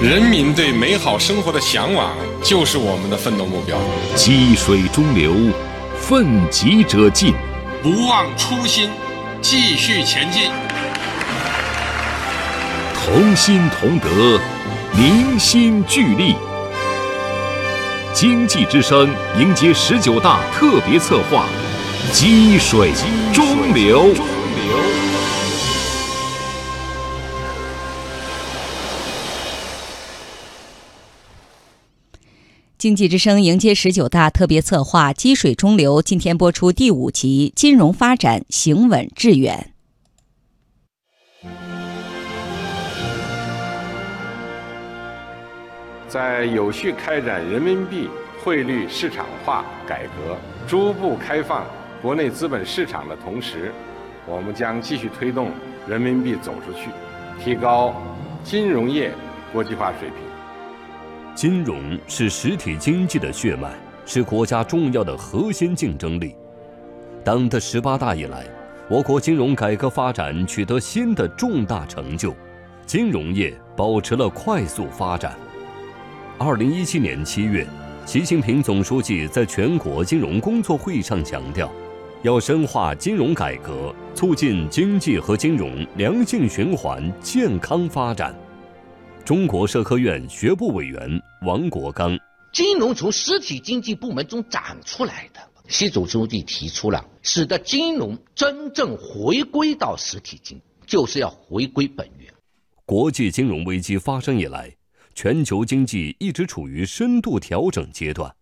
人民对美好生活的向往就是我们的奋斗目标。积水中流，奋楫者进，不忘初心，继续前进。同心同德，凝心聚力。经济之声迎接十九大特别策划：积水中流。经济之声迎接十九大特别策划“积水中流”，今天播出第五集：金融发展行稳致远。在有序开展人民币汇率市场化改革、逐步开放国内资本市场的同时，我们将继续推动人民币走出去，提高金融业国际化水平。金融是实体经济的血脉，是国家重要的核心竞争力。党的十八大以来，我国金融改革发展取得新的重大成就，金融业保持了快速发展。二零一七年七月，习近平总书记在全国金融工作会议上强调，要深化金融改革，促进经济和金融良性循环健康发展。中国社科院学部委员王国刚：金融从实体经济部门中长出来的，习总书记提出了，使得金融真正回归到实体经济，就是要回归本源。国际金融危机发生以来，全球经济一直处于深度调整阶段，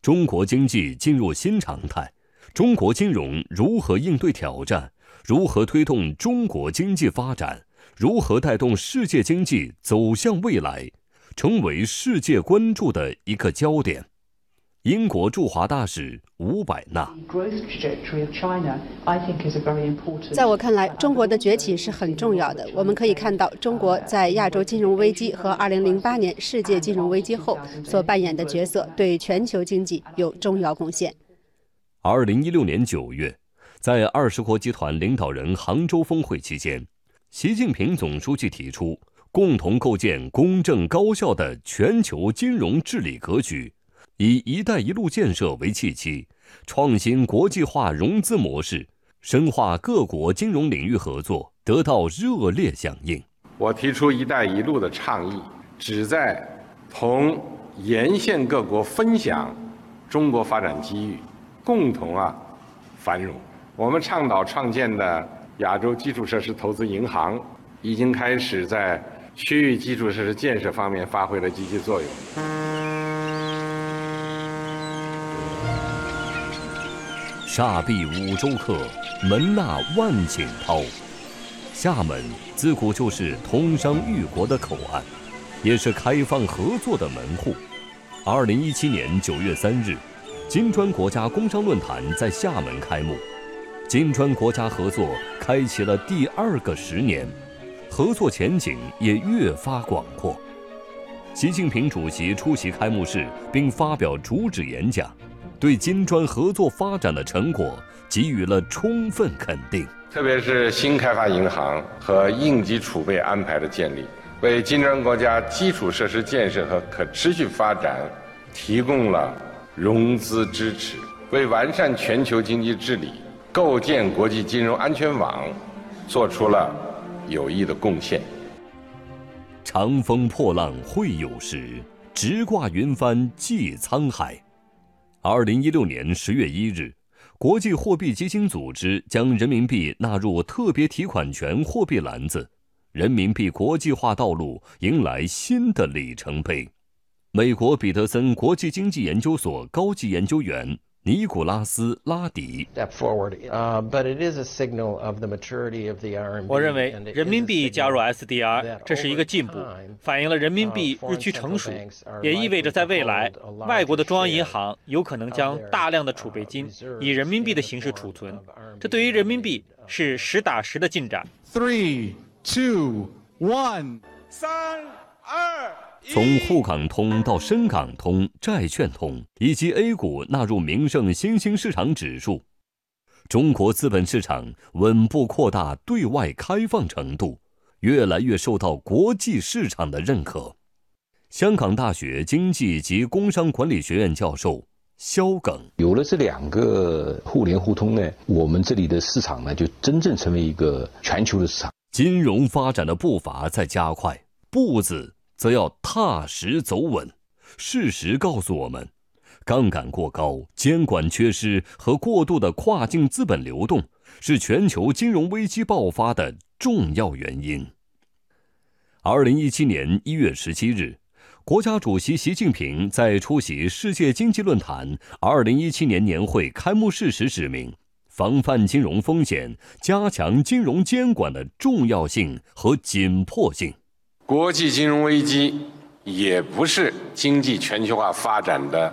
中国经济进入新常态，中国金融如何应对挑战？如何推动中国经济发展？如何带动世界经济走向未来，成为世界关注的一个焦点。英国驻华大使伍百纳，在我看来，中国的崛起是很重要的。我们可以看到，中国在亚洲金融危机和2008年世界金融危机后所扮演的角色，对全球经济有重要贡献。2016年9月，在二十国集团领导人杭州峰会期间。习近平总书记提出，共同构建公正高效的全球金融治理格局，以“一带一路”建设为契机，创新国际化融资模式，深化各国金融领域合作，得到热烈响应。我提出“一带一路”的倡议，旨在同沿线各国分享中国发展机遇，共同啊繁荣。我们倡导创建的。亚洲基础设施投资银行已经开始在区域基础设施建设方面发挥了积极作用。厦闭五洲客，门纳万顷涛。厦门自古就是通商裕国的口岸，也是开放合作的门户。二零一七年九月三日，金砖国家工商论坛在厦门开幕。金砖国家合作开启了第二个十年，合作前景也越发广阔。习近平主席出席开幕式并发表主旨演讲，对金砖合作发展的成果给予了充分肯定。特别是新开发银行和应急储备安排的建立，为金砖国家基础设施建设和可持续发展提供了融资支持，为完善全球经济治理。构建国际金融安全网，做出了有益的贡献。长风破浪会有时，直挂云帆济沧海。二零一六年十月一日，国际货币基金组织将人民币纳入特别提款权货币篮子，人民币国际化道路迎来新的里程碑。美国彼得森国际经济研究所高级研究员。尼古拉斯·拉迪。我认为人民币加入 SDR 这是一个进步，反映了人民币日趋成熟，也意味着在未来，外国的中央银行有可能将大量的储备金以人民币的形式储存。这对于人民币是实打实的进展。Three, two, one，三二。从沪港通到深港通、债券通，以及 A 股纳入名胜新兴市场指数，中国资本市场稳步扩大对外开放程度，越来越受到国际市场的认可。香港大学经济及工商管理学院教授肖耿，有了这两个互联互通呢，我们这里的市场呢，就真正成为一个全球的市场。金融发展的步伐在加快，步子则要踏实走稳。事实告诉我们，杠杆过高、监管缺失和过度的跨境资本流动，是全球金融危机爆发的重要原因。二零一七年一月十七日。国家主席习近平在出席世界经济论坛二零一七年年会开幕式时指明，防范金融风险、加强金融监管的重要性和紧迫性。国际金融危机也不是经济全球化发展的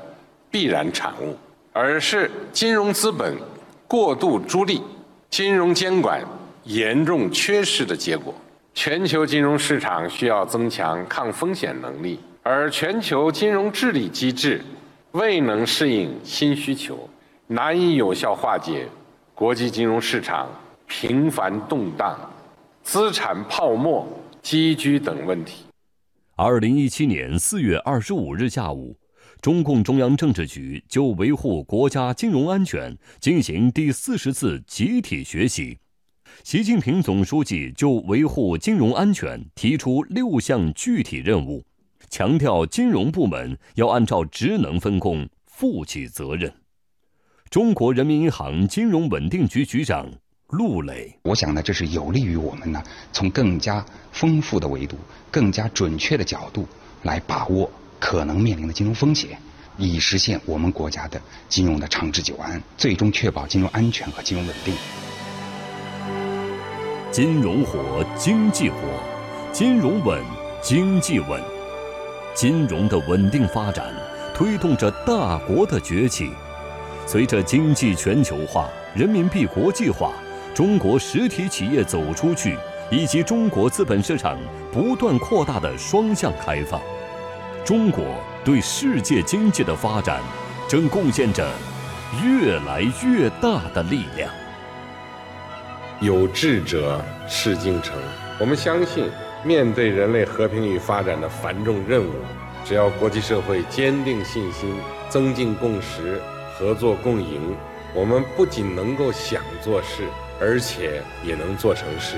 必然产物，而是金融资本过度逐利、金融监管严重缺失的结果。全球金融市场需要增强抗风险能力。而全球金融治理机制未能适应新需求，难以有效化解国际金融市场频繁动荡、资产泡沫积聚等问题。二零一七年四月二十五日下午，中共中央政治局就维护国家金融安全进行第四十次集体学习。习近平总书记就维护金融安全提出六项具体任务。强调金融部门要按照职能分工负起责任。中国人民银行金融稳定局局长陆磊，我想呢，这是有利于我们呢，从更加丰富的维度、更加准确的角度来把握可能面临的金融风险，以实现我们国家的金融的长治久安，最终确保金融安全和金融稳定。金融活，经济活；金融稳，经济稳。金融的稳定发展，推动着大国的崛起。随着经济全球化、人民币国际化、中国实体企业走出去，以及中国资本市场不断扩大的双向开放，中国对世界经济的发展正贡献着越来越大的力量。有志者事竟成，我们相信。面对人类和平与发展的繁重任务，只要国际社会坚定信心、增进共识、合作共赢，我们不仅能够想做事，而且也能做成事。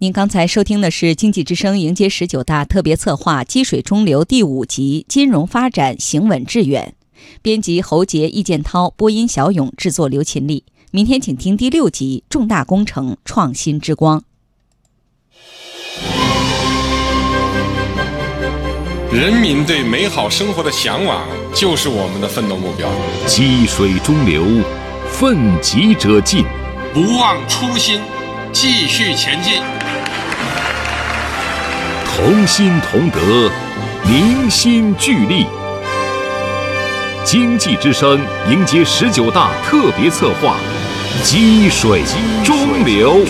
您刚才收听的是《经济之声》迎接十九大特别策划《积水中流》第五集《金融发展行稳致远》，编辑侯杰、易建涛，播音小勇，制作刘勤力。明天请听第六集《重大工程创新之光》。人民对美好生活的向往就是我们的奋斗目标。积水中流，奋楫者进，不忘初心，继续前进。同心同德，凝心聚力。经济之声迎接十九大特别策划：积水中流。